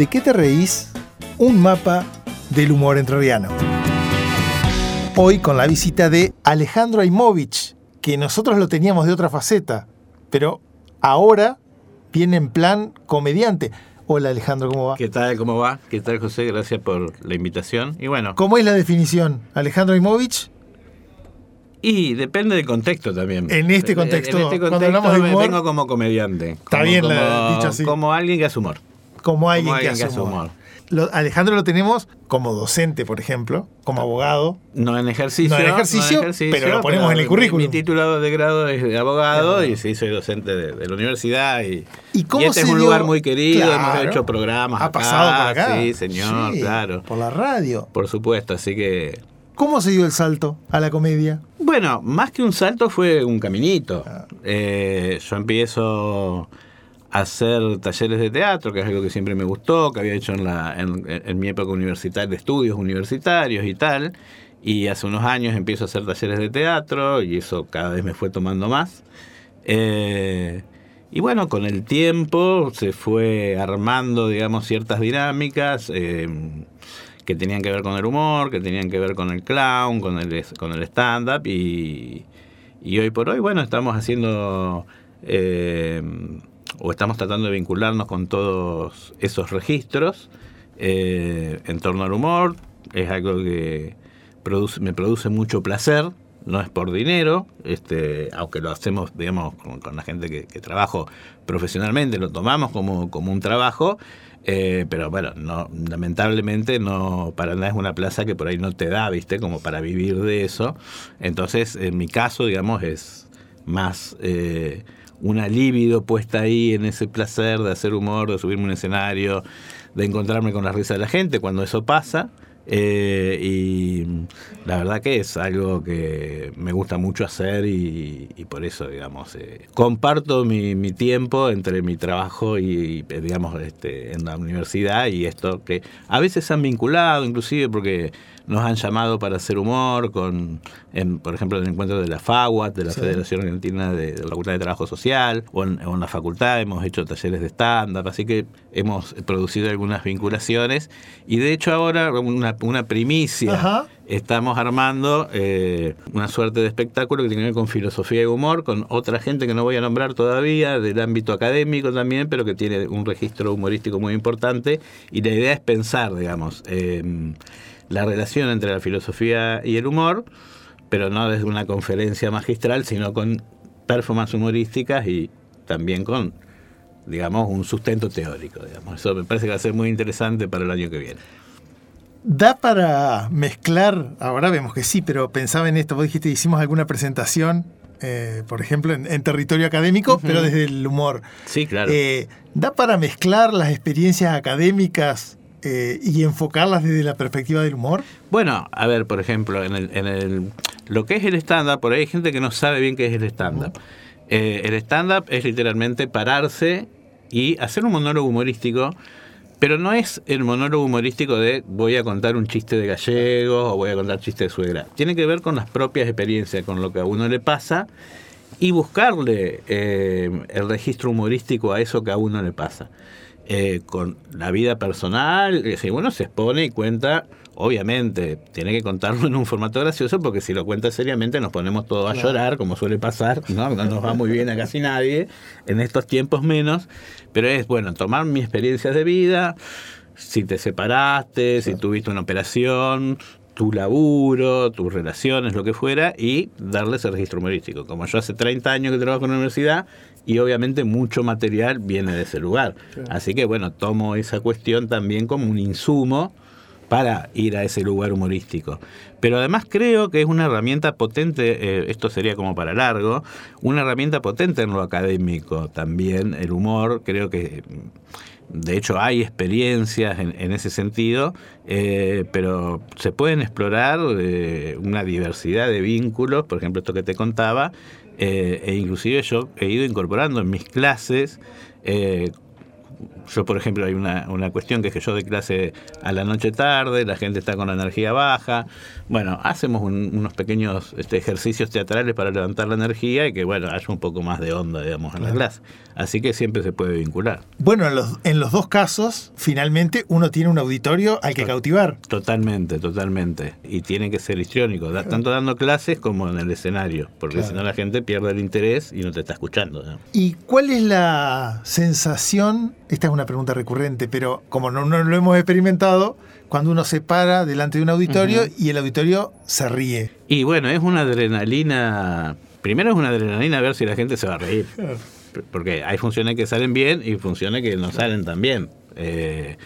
¿De qué te reís? Un mapa del humor entrerriano. Hoy con la visita de Alejandro Aimovich, que nosotros lo teníamos de otra faceta, pero ahora viene en plan comediante. Hola Alejandro, ¿cómo va? ¿Qué tal? ¿Cómo va? ¿Qué tal José? Gracias por la invitación. Y bueno. ¿Cómo es la definición? Alejandro Aimovich. Y depende del contexto también. En este contexto, en este contexto cuando hablamos de humor, vengo como comediante. Está Como- bien la- como- dicho así. Como alguien que hace humor. Como alguien, alguien que. Lo- Alejandro lo tenemos como docente, por ejemplo, como abogado. No en ejercicio. No en ejercicio, pero lo ponemos en el currículum. Mi, título de grado es de abogado y sí, soy docente de, de la universidad. Y, ¿Y cómo este se es un dio- lugar muy querido, Claro. hemos hecho programas. Ha acá, pasado por acá. Sí, señor, Sí, claro. Por la radio. Por supuesto, así que ¿Cómo se dio el salto a la comedia? Bueno, más que un salto fue un caminito. Ah. Eh, yo empiezo hacer talleres de teatro, que es algo que siempre me gustó, que había hecho en, la, mi época universitaria, de estudios universitarios y tal. Y hace unos años empiezo a hacer talleres de teatro y eso cada vez me fue tomando más. Eh, y bueno, con el tiempo se fue armando, digamos, ciertas dinámicas eh, que tenían que ver con el humor, que tenían que ver con el clown, con el, con el stand-up. Y, y hoy por hoy, bueno, estamos haciendo, eh, o estamos tratando de vincularnos con todos esos registros eh, en torno al humor. Es algo que me produce mucho placer no es por dinero, este, aunque lo hacemos, digamos, con, la gente que, trabajo profesionalmente, lo tomamos como, como un trabajo, eh, pero bueno, no, lamentablemente no, para nada es una plaza que por ahí no te da, viste, como para vivir de eso. Entonces, en mi caso, digamos, es más eh, una libido puesta ahí en ese placer de hacer humor, de subirme un escenario, de encontrarme con la risa de la gente cuando eso pasa. Eh, y la verdad que es algo que me gusta mucho hacer y, y por eso, digamos, eh, comparto mi, mi, tiempo entre mi trabajo y, digamos, este, en la universidad y esto que a veces se han vinculado, inclusive porque nos han llamado para hacer humor, con, en, por ejemplo, en el encuentro de la FAWAT, de la sí. Federación Argentina de, de, la Facultad de Trabajo Social, o en, en la facultad hemos hecho talleres de stand-up, así que hemos producido algunas vinculaciones y de hecho ahora una, una primicia. Ajá. Estamos armando eh, una suerte de espectáculo que tiene que ver con filosofía y humor, con otra gente que no voy a nombrar todavía, del ámbito académico también, pero que tiene un registro humorístico muy importante. Y la idea es pensar, digamos, eh, la relación entre la filosofía y el humor, pero no desde una conferencia magistral, sino con performances humorísticas y también con, digamos, un sustento teórico. Digamos. Eso me parece que va a ser muy interesante para el año que viene. ¿Da para mezclar? Ahora vemos que sí, pero pensaba en esto. Vos dijiste, hicimos alguna presentación, eh, por ejemplo, en, en territorio académico, uh -huh. pero desde el humor. Sí, claro. Eh, ¿Da para mezclar las experiencias académicas eh, y enfocarlas desde la perspectiva del humor? Bueno, a ver, por ejemplo, en, el, en el, lo que es el stand-up, por ahí hay gente que no sabe bien qué es el stand-up. Uh -huh. el stand-up es literalmente pararse y hacer un monólogo humorístico pero no es el monólogo humorístico de voy a contar un chiste de gallegos o voy a contar chiste de suegra. Tiene que ver con las propias experiencias, con lo que a uno le pasa y buscarle eh, el registro humorístico a eso que a uno le pasa. Eh, con la vida personal, si uno se expone y cuenta, obviamente, tiene que contarlo en un formato gracioso porque si lo cuenta seriamente nos ponemos todos a llorar, como suele pasar, ¿no? no nos va muy bien a casi nadie, en estos tiempos menos, pero es, bueno, tomar mis experiencias de vida, si te separaste, si tuviste una operación, tu laburo, tus relaciones, lo que fuera, y darle ese registro humorístico. Como yo hace 30 años que trabajo en la universidad, y obviamente mucho material viene de ese lugar. Sí. Así que bueno, tomo esa cuestión también como un insumo para ir a ese lugar humorístico. Pero además creo que es una herramienta potente, eh, esto sería como para largo, una herramienta potente en lo académico también, el humor, creo que de hecho hay experiencias en, ese sentido, eh, pero se pueden explorar eh, una diversidad de vínculos, por ejemplo esto que te contaba, e inclusive yo he ido incorporando en mis clases yo por ejemplo hay una, una cuestión que es que yo doy clase a la noche tarde, la gente está con la energía baja, bueno, hacemos unos pequeños este, ejercicios teatrales para levantar la energía y que bueno, haya un poco más de onda, digamos, en la clase. Así que siempre se puede vincular. Bueno, en los, en los dos casos, finalmente uno tiene un auditorio al que cautivar. Totalmente, totalmente. Y tiene que ser histriónico, tanto dando clases como en el escenario, porque si no la gente pierde el interés y no te está escuchando. ¿Y cuál es la sensación? Esta es una pregunta recurrente, pero como no, lo hemos experimentado, cuando uno se para delante de un auditorio y el auditorio se ríe. Y bueno, es una adrenalina. Primero es una adrenalina ver si la gente se va a reír. Porque hay funciones que salen bien y funciones que no salen tan bien. Eh,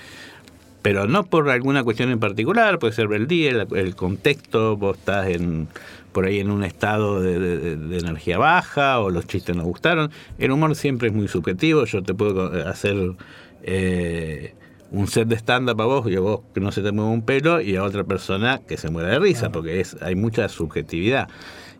pero no por alguna cuestión en particular, puede ser el día, el, contexto, vos estás en, por ahí en un estado de, energía baja o los chistes no gustaron. El humor siempre es muy subjetivo, yo te puedo hacer eh, un set de stand-up a vos y a vos que no se te mueva un pelo y a otra persona que se muera de risa, porque es, hay mucha subjetividad.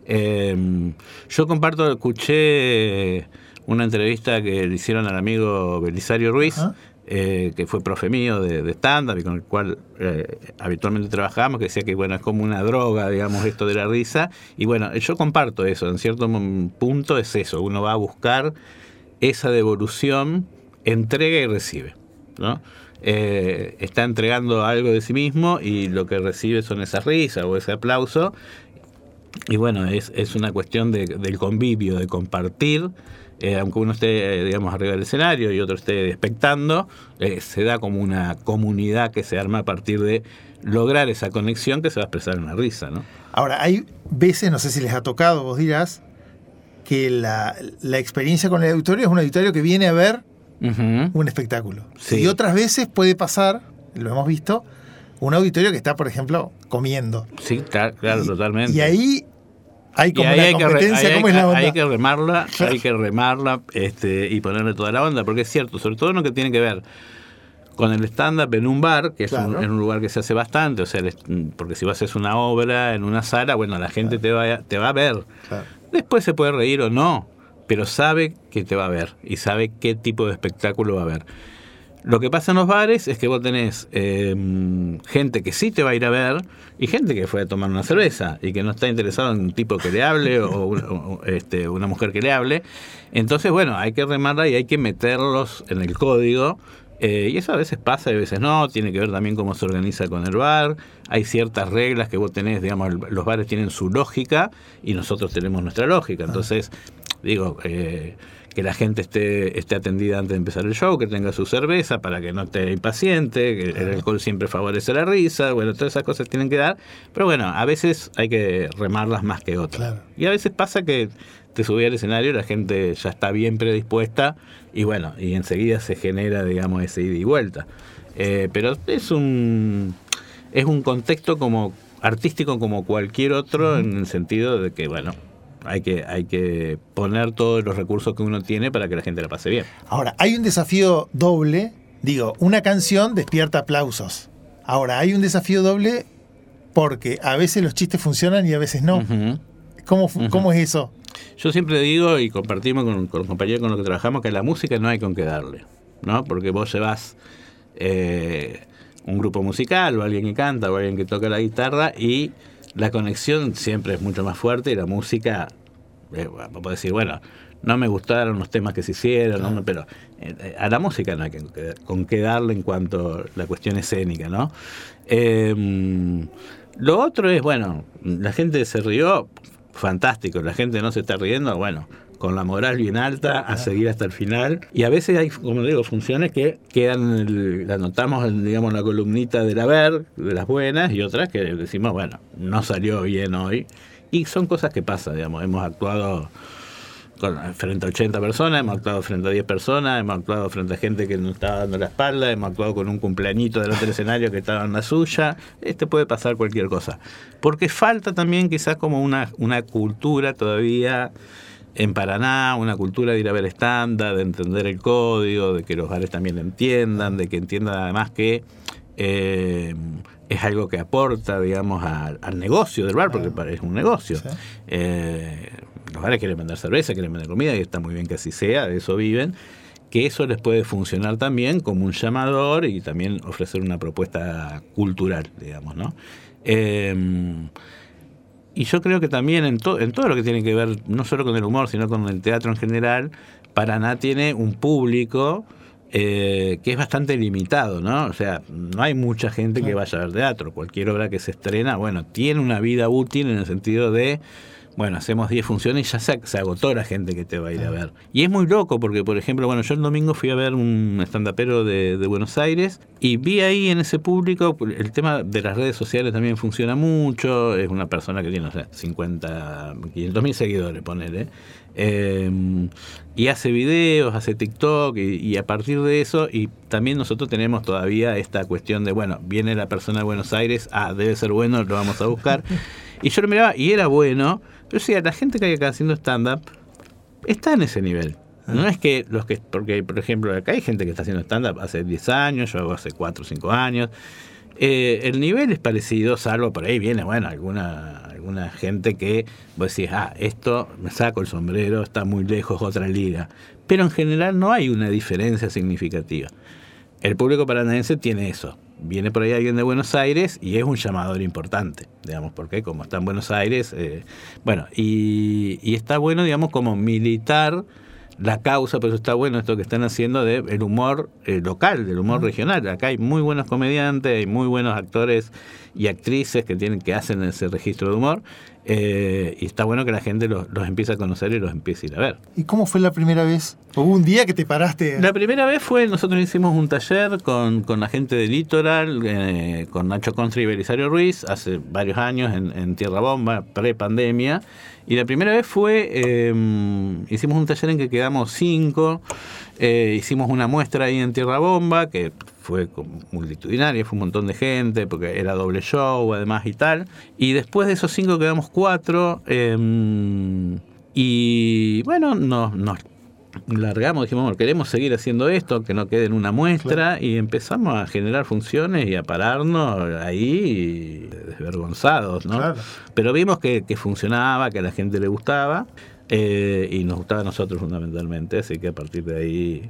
Em, yo comparto, escuché una entrevista que le hicieron al amigo Belisario Ruiz, eh, que fue profe mío de, stand-up y con el cual eh, habitualmente trabajamos, que decía que bueno, es como una droga, digamos, esto de la risa. Y bueno, yo comparto eso, en cierto punto es eso, uno va a buscar esa devolución, entrega y recibe. ¿no? Eh, está entregando algo de sí mismo y lo que recibe son esas risas o ese aplauso. Y bueno, es, es una cuestión de, del convivio, de compartir eh, aunque uno esté, digamos, arriba del escenario y otro esté expectando, eh, se da como una comunidad que se arma a partir de lograr esa conexión que se va a expresar en la risa, ¿no? Ahora, hay veces, no sé si les ha tocado, vos dirás, que la, experiencia con el auditorio es un auditorio que viene a ver un espectáculo. Y otras veces puede pasar, lo hemos visto, un auditorio que está, por ejemplo, comiendo. Sí, claro, totalmente. Y ahí hay como una competencia, hay, ¿cómo es la onda? Hay que remarla, hay que remarla este, y ponerle toda la onda, porque es cierto, sobre todo lo que tiene que ver con el stand-up en un bar, que es un, en un lugar que se hace bastante, o sea, porque si vas a hacer una obra en una sala, bueno, la gente te, va, te va a ver. Después se puede reír o no, pero sabe que te va a ver y sabe qué tipo de espectáculo va a ver. Lo que pasa en los bares es que vos tenés em, gente que sí te va a ir a ver y gente que fue a tomar una cerveza y que no está interesado en un tipo que le hable o, este, una mujer que le hable. Entonces, bueno, hay que remarla y hay que meterlos en el código. Eh, y eso a veces pasa y a veces no, tiene que ver también cómo se organiza con el bar, hay ciertas reglas que vos tenés, digamos, los bares tienen su lógica y nosotros tenemos nuestra lógica. Entonces, digo, eh, que la gente esté, esté atendida antes de empezar el show, que tenga su cerveza para que no esté impaciente, que el alcohol siempre favorece la risa, bueno, todas esas cosas tienen que dar, pero bueno, a veces hay que remarlas más que otras. Y a veces pasa que te subí al escenario y la gente ya está bien predispuesta y bueno, y enseguida se genera, digamos, ese ida y vuelta. Eh, pero es un, es un contexto como artístico como cualquier otro en el sentido de que, bueno, hay que, hay que poner todos los recursos que uno tiene para que la gente la pase bien. Ahora, hay un desafío doble. Digo, una canción despierta aplausos. Ahora, hay un desafío doble porque a veces los chistes funcionan y a veces no. ¿Cómo, es eso? Yo siempre digo, y compartimos con, con los compañeros con los que trabajamos, que la música no hay con qué darle. ¿no? Porque vos llevas eh, un grupo musical o alguien que canta o alguien que toca la guitarra y la conexión siempre es mucho más fuerte y la música, eh, puedo decir, bueno, no me gustaron los temas que se hicieron, pero eh, eh, a la música no hay que, con qué darle en cuanto a la cuestión escénica, ¿no? Em, lo otro es, bueno, la gente se rió, fantástico, la gente no se está riendo, bueno, con la moral bien alta a seguir hasta el final. Y a veces hay, como digo, funciones que quedan, la notamos en, digamos, la columnita de la ver, de las buenas, y otras que decimos, bueno, no salió bien hoy. Y son cosas que pasan, digamos, hemos actuado frente a 80 personas, hemos actuado frente a 10 personas, hemos actuado frente a gente que nos estaba dando la espalda, hemos actuado con un cumpleañito del escenario que estaba en la suya, este puede pasar cualquier cosa. Porque falta también quizás como una, una cultura todavía en Paraná una cultura de ir a ver estándar, de entender el código, de que los bares también entiendan, de que entiendan además que eh, es algo que aporta, digamos, al negocio del bar, porque es un negocio. Eh, los bares quieren vender cerveza, quieren vender comida, y está muy bien que así sea, de eso viven que eso les puede funcionar también como un llamador y también ofrecer una propuesta cultural, digamos, ¿no? Em, y yo creo que también en, en todo lo que tiene que ver, no solo con el humor, sino con el teatro en general, Paraná tiene un público eh, que es bastante limitado, ¿no? O sea, no hay mucha gente que vaya a ver teatro. Cualquier obra que se estrena, bueno, tiene una vida útil en el sentido de bueno, hacemos 10 funciones y ya se, agotó la gente que te va a ir a ver. Y es muy loco porque, por ejemplo, bueno, yo el domingo fui a ver un estandapero de, de Buenos Aires y vi ahí en ese público, el tema de las redes sociales también funciona mucho, es una persona que tiene, o sea, 50, 500 mil seguidores, ponele. Eh, y hace videos, hace TikTok y, a partir de eso, y también nosotros tenemos todavía esta cuestión de, bueno, viene la persona de Buenos Aires, ah, debe ser bueno, lo vamos a buscar. y yo lo miraba y era bueno, pero sí, la gente que hay acá haciendo stand-up está en ese nivel. No ah. es que los que, porque por ejemplo acá hay gente que está haciendo stand-up hace 10 años, yo hago hace 4 o 5 años. Eh, el nivel es parecido, salvo por ahí viene, bueno, alguna, alguna gente que vos decís, ah, esto me saco el sombrero, está muy lejos, otra liga. Pero en general no hay una diferencia significativa. El público paranaense tiene eso viene por ahí alguien de Buenos Aires y es un llamador importante, digamos, porque como está en Buenos Aires, eh, bueno, y, está bueno, digamos, como militar la causa, pero está bueno esto que están haciendo del humor eh, local, del humor regional. Acá hay muy buenos comediantes, hay muy buenos actores y actrices que tienen que hacen ese registro de humor eh, y está bueno que la gente los, empiece a conocer y los empiece a ir a ver. ¿Y cómo fue la primera vez? ¿Hubo un día que te paraste? La primera vez fue, nosotros hicimos un taller con, la gente de Litoral, eh, con Nacho Constri y Belisario Ruiz, hace varios años en, Tierra Bomba, pre-pandemia. Y la primera vez fue, em, hicimos un taller en que quedamos cinco, eh, hicimos una muestra ahí en Tierra Bomba, que fue multitudinaria, fue un montón de gente, porque era doble show además y tal. Y después de esos cinco quedamos cuatro. Em, y bueno, nos, nos largamos, dijimos, bueno, queremos seguir haciendo esto, que no quede en una muestra, y empezamos a generar funciones y a pararnos ahí desvergonzados, ¿no? Pero vimos que, funcionaba, que a la gente le gustaba, eh, y nos gustaba a nosotros fundamentalmente, así que a partir de ahí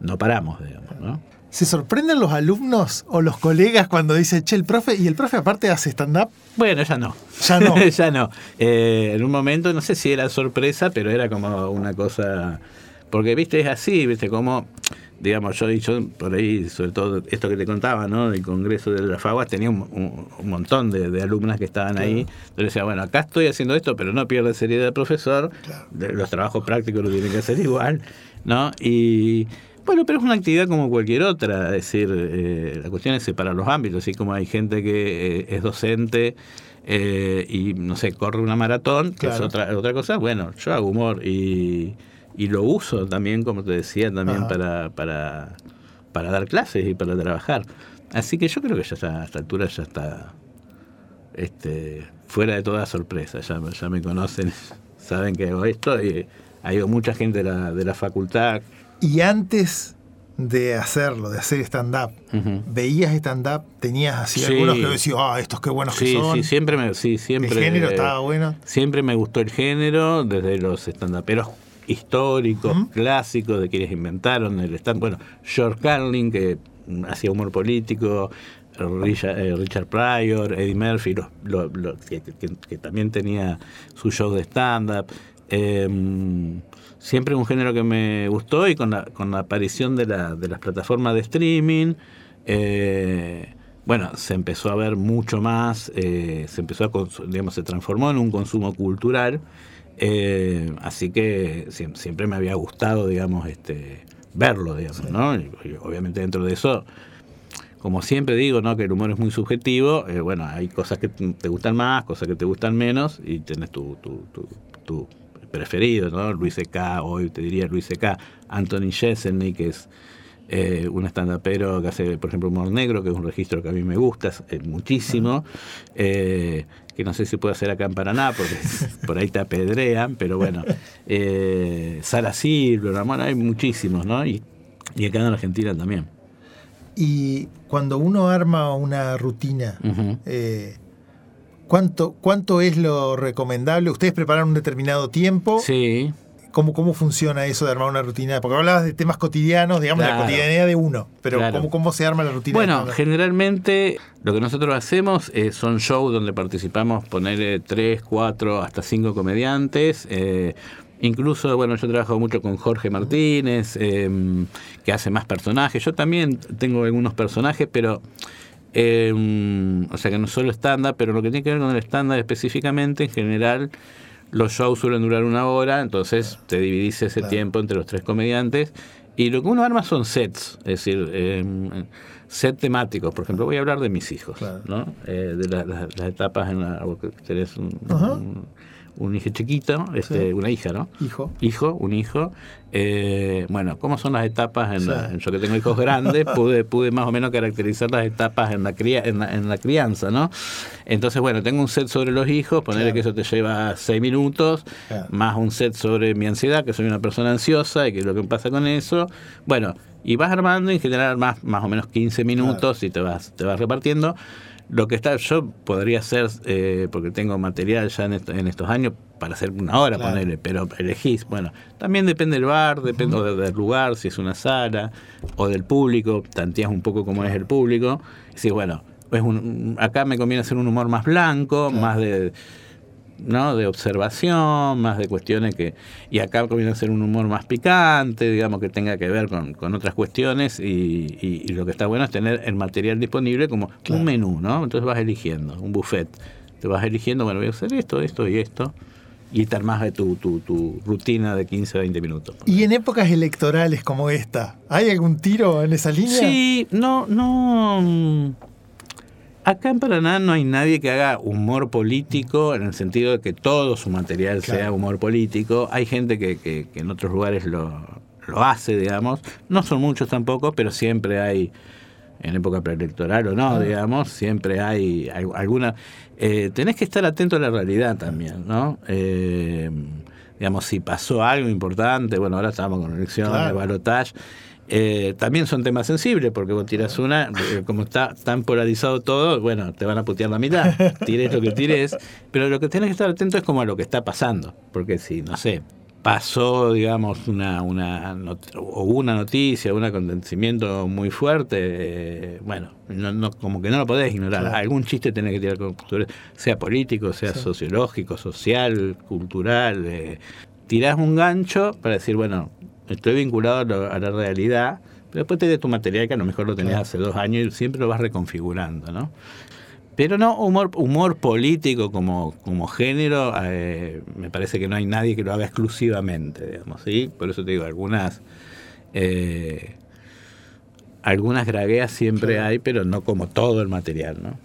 no paramos, digamos, ¿no? ¿Se sorprenden los alumnos o los colegas cuando dice, che, el profe, y el profe aparte hace stand-up? Bueno, ya no. Ya no. ya no. Eh, en un momento, no sé si era sorpresa, pero era como una cosa. Porque, viste, es así, viste, como, digamos, yo, yo por ahí, sobre todo esto que te contaba, ¿no? Del Congreso de la Faguas, tenía un, montón de, alumnas que estaban ahí. Entonces decía, bueno, acá estoy haciendo esto, pero no pierdo seriedad de profesor. los trabajos prácticos lo tienen que hacer igual, ¿no? Y bueno, pero es una actividad como cualquier otra, es decir, eh, la cuestión es separar los ámbitos, así como hay gente que eh, es docente eh, y, no sé, corre una maratón, que es otra, otra cosa, bueno, yo hago humor y, y lo uso también, como te decía, también para, para, para dar clases y para trabajar. Así que yo creo que ya a esta altura ya está este, fuera de toda sorpresa, ya, ya me conocen, saben que hago esto y ha ido mucha gente de la, de la facultad y antes de hacerlo, de hacer stand-up, ¿veías stand-up? ¿Tenías así algunos que decías, ah, estos qué buenos que son? Sí, siempre me, sí, siempre. ¿El género estaba bueno? Siempre me gustó el género, desde los stand-uperos históricos, clásicos, de quienes inventaron el stand. Bueno, George Carlin, que hacía humor político, Richard, eh, Pryor, Eddie Murphy, que, también tenía su show de stand-up. Em, siempre un género que me gustó y con la, con la aparición de, la, de las plataformas de streaming, eh, bueno, se empezó a ver mucho más, eh, se empezó a, digamos, se transformó en un consumo cultural, eh, así que siempre me había gustado, digamos, este, verlo, digamos, ¿no? Y, obviamente dentro de eso, como siempre digo, ¿no? Que el humor es muy subjetivo, bueno, hay cosas que te gustan más, cosas que te gustan menos, y tu, tu, tu preferido, ¿no? Luis C.K., hoy te diría Luis C.K., Anthony Jeselnik, que es eh, un estandapero que hace, por ejemplo, humor negro, que es un registro que a mí me gusta muchísimo, eh, que no sé si puede hacer acá en Paraná, porque por ahí te apedrean, pero bueno, eh, Sara Silver, bueno, hay muchísimos, ¿no? Y, y acá en Argentina también. Y cuando uno arma una rutina, ¿Cuánto, ¿Cuánto es lo recomendable? ¿Ustedes preparan un determinado tiempo? Sí. ¿Cómo, ¿Cómo funciona eso de armar una rutina? Porque hablabas de temas cotidianos, digamos, la cotidianidad de uno, pero ¿cómo, ¿cómo, se arma la rutina? Bueno, generalmente lo que nosotros hacemos eh, son shows donde participamos, poner tres, cuatro, hasta cinco comediantes. Eh, incluso, bueno, yo trabajo mucho con Jorge Martínez, em, que hace más personajes. Yo también tengo algunos personajes, pero... Em, o sea que no solo estándar, pero lo que tiene que ver con el estándar específicamente, en general, los shows suelen durar una hora, entonces te dividís ese tiempo entre los tres comediantes. Y lo que uno arma son sets, es decir, eh, set temáticos. Por ejemplo, voy a hablar de mis hijos, ¿no? Eh, de las etapas en la. Tenés un, un hijo chiquito, este, una hija, ¿no? Hijo. Hijo, un hijo. Eh, bueno, ¿cómo son las etapas? En, la, yo que tengo hijos grandes, pude, pude más o menos caracterizar las etapas en la, cría, en la, crianza, ¿no? Entonces, bueno, tengo un set sobre los hijos, ponerle que eso te lleva seis minutos, más un set sobre mi ansiedad, que soy una persona ansiosa y que es lo que pasa con eso. Bueno, y vas armando en general más, más o menos 15 minutos y te vas, te vas repartiendo. Lo que está, yo podría hacer, eh, porque tengo material ya en, en, estos años para hacer una hora, ponerle, pero elegís, bueno, también depende del bar, depende del lugar, si es una sala, o del público, tanteas un poco cómo es el público, y si bueno, pues un, acá me conviene hacer un humor más blanco, más de ¿no? de observación, más de cuestiones que... Y acá comienza a ser un humor más picante, digamos, que tenga que ver con, con otras cuestiones y, y, lo que está bueno es tener el material disponible como un menú, ¿no? Entonces vas eligiendo, un buffet. Te vas eligiendo, bueno, voy a hacer esto, esto y esto. Y te armas de tu, tu, tu rutina de 15 20 minutos. ¿Y en épocas electorales como esta, hay algún tiro en esa línea? Sí, no, no Acá en Paraná no hay nadie que haga humor político en el sentido de que todo su material sea humor político. Hay gente que, que, en otros lugares lo, lo, hace, digamos. No son muchos tampoco, pero siempre hay, en época preelectoral o no, digamos, siempre hay, alguna... Eh, tenés que estar atento a la realidad también, ¿no? Eh, digamos, si pasó algo importante, bueno, ahora estamos con elecciones, de balotage eh, también son temas sensibles, porque vos tiras una, eh, como está tan polarizado todo, bueno, te van a putear la mitad, tires lo que tires, pero lo que tienes que estar atento es como a lo que está pasando, porque si, no sé, pasó, digamos, una, una, o una noticia, un acontecimiento muy fuerte, eh, bueno, no, como que no lo podés ignorar. Algún chiste tenés que tirar con sea político, sea sociológico, social, cultural. tirás un gancho para decir, bueno, estoy vinculado a, la realidad, pero después te de tu material que a lo mejor lo tenías hace dos años y siempre lo vas reconfigurando, ¿no? Pero no humor, humor político como, como género, eh, me parece que no hay nadie que lo haga exclusivamente, digamos, ¿sí? Por eso te digo, algunas... Eh, algunas gragueas siempre hay, pero no como todo el material, ¿no?